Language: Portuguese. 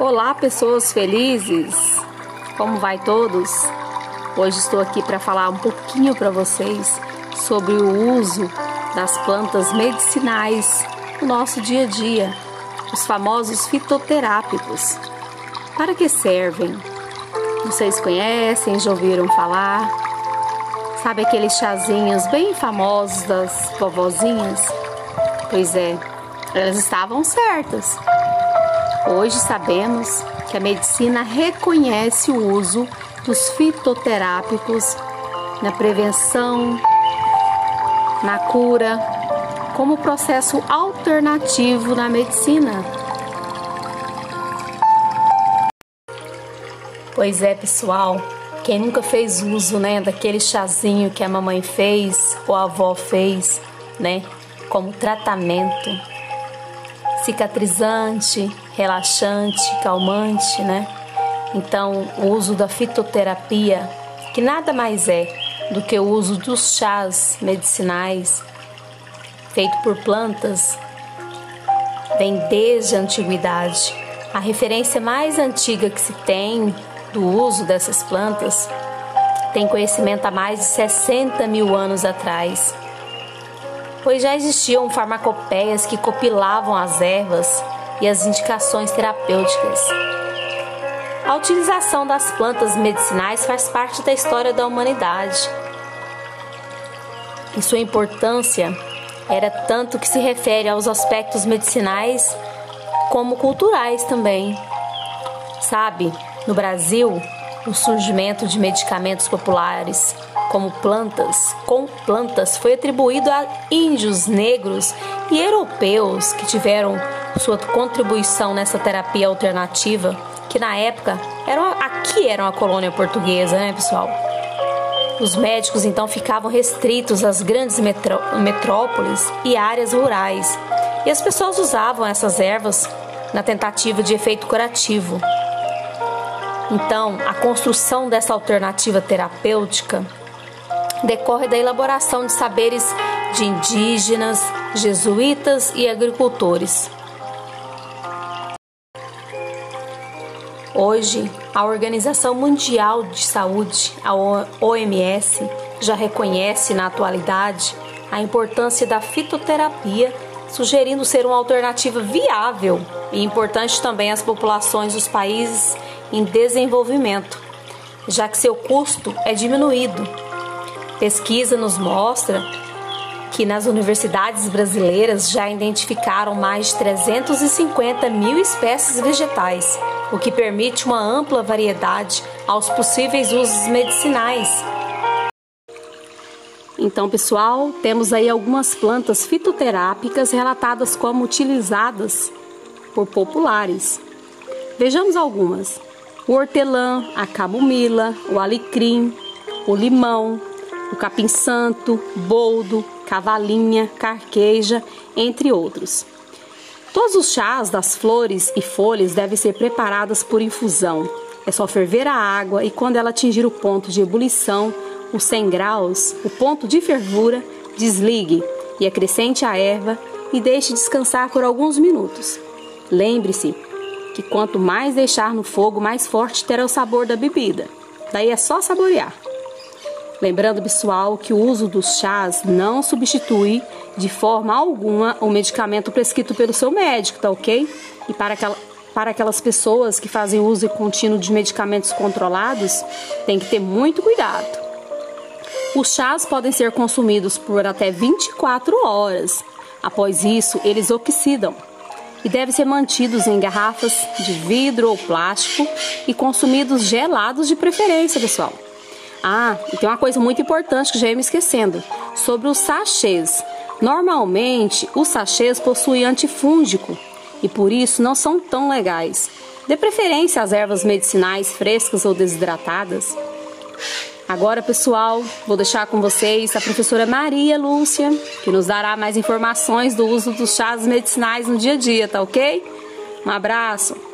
Olá, pessoas felizes! Como vai todos? Hoje estou aqui para falar um pouquinho para vocês sobre o uso das plantas medicinais no nosso dia a dia, os famosos fitoterápicos. Para que servem? Vocês conhecem, já ouviram falar? Sabe aqueles chazinhos bem famosos das vovozinhas? Pois é, elas estavam certas. Hoje sabemos que a medicina reconhece o uso dos fitoterápicos na prevenção, na cura, como processo alternativo na medicina. Pois é, pessoal, quem nunca fez uso, né, daquele chazinho que a mamãe fez ou a avó fez, né, como tratamento cicatrizante, relaxante, calmante, né? Então, o uso da fitoterapia, que nada mais é do que o uso dos chás medicinais feito por plantas, vem desde a antiguidade. A referência mais antiga que se tem do uso dessas plantas tem conhecimento há mais de 60 mil anos atrás, pois já existiam farmacopeias que compilavam as ervas e as indicações terapêuticas. A utilização das plantas medicinais faz parte da história da humanidade. E sua importância era tanto que se refere aos aspectos medicinais como culturais também. Sabe, no Brasil, o surgimento de medicamentos populares como plantas, com plantas, foi atribuído a índios negros e europeus que tiveram sua contribuição nessa terapia alternativa, que na época eram, aqui era uma colônia portuguesa, né, pessoal? Os médicos então ficavam restritos às grandes metró metrópoles e áreas rurais, e as pessoas usavam essas ervas na tentativa de efeito curativo. Então, a construção dessa alternativa terapêutica decorre da elaboração de saberes de indígenas, jesuítas e agricultores. Hoje, a Organização Mundial de Saúde, a OMS, já reconhece na atualidade a importância da fitoterapia, sugerindo ser uma alternativa viável e importante também às populações dos países em desenvolvimento, já que seu custo é diminuído. Pesquisa nos mostra que nas universidades brasileiras já identificaram mais de 350 mil espécies vegetais o que permite uma ampla variedade aos possíveis usos medicinais. Então, pessoal, temos aí algumas plantas fitoterápicas relatadas como utilizadas por populares. Vejamos algumas: o hortelã, a camomila, o alecrim, o limão, o capim-santo, boldo, cavalinha, carqueja, entre outros. Todos os chás das flores e folhas devem ser preparados por infusão. É só ferver a água e quando ela atingir o ponto de ebulição, os 100 graus, o ponto de fervura, desligue e acrescente a erva e deixe descansar por alguns minutos. Lembre-se que quanto mais deixar no fogo, mais forte terá o sabor da bebida. Daí é só saborear. Lembrando, pessoal, que o uso dos chás não substitui de forma alguma o medicamento prescrito pelo seu médico, tá ok? E para, para aquelas pessoas que fazem uso contínuo de medicamentos controlados, tem que ter muito cuidado. Os chás podem ser consumidos por até 24 horas. Após isso, eles oxidam e devem ser mantidos em garrafas de vidro ou plástico e consumidos gelados de preferência, pessoal. Ah, e tem uma coisa muito importante que já ia me esquecendo, sobre os sachês. Normalmente, os sachês possuem antifúngico e por isso não são tão legais. Dê preferência às ervas medicinais frescas ou desidratadas. Agora, pessoal, vou deixar com vocês a professora Maria Lúcia, que nos dará mais informações do uso dos chás medicinais no dia a dia, tá ok? Um abraço!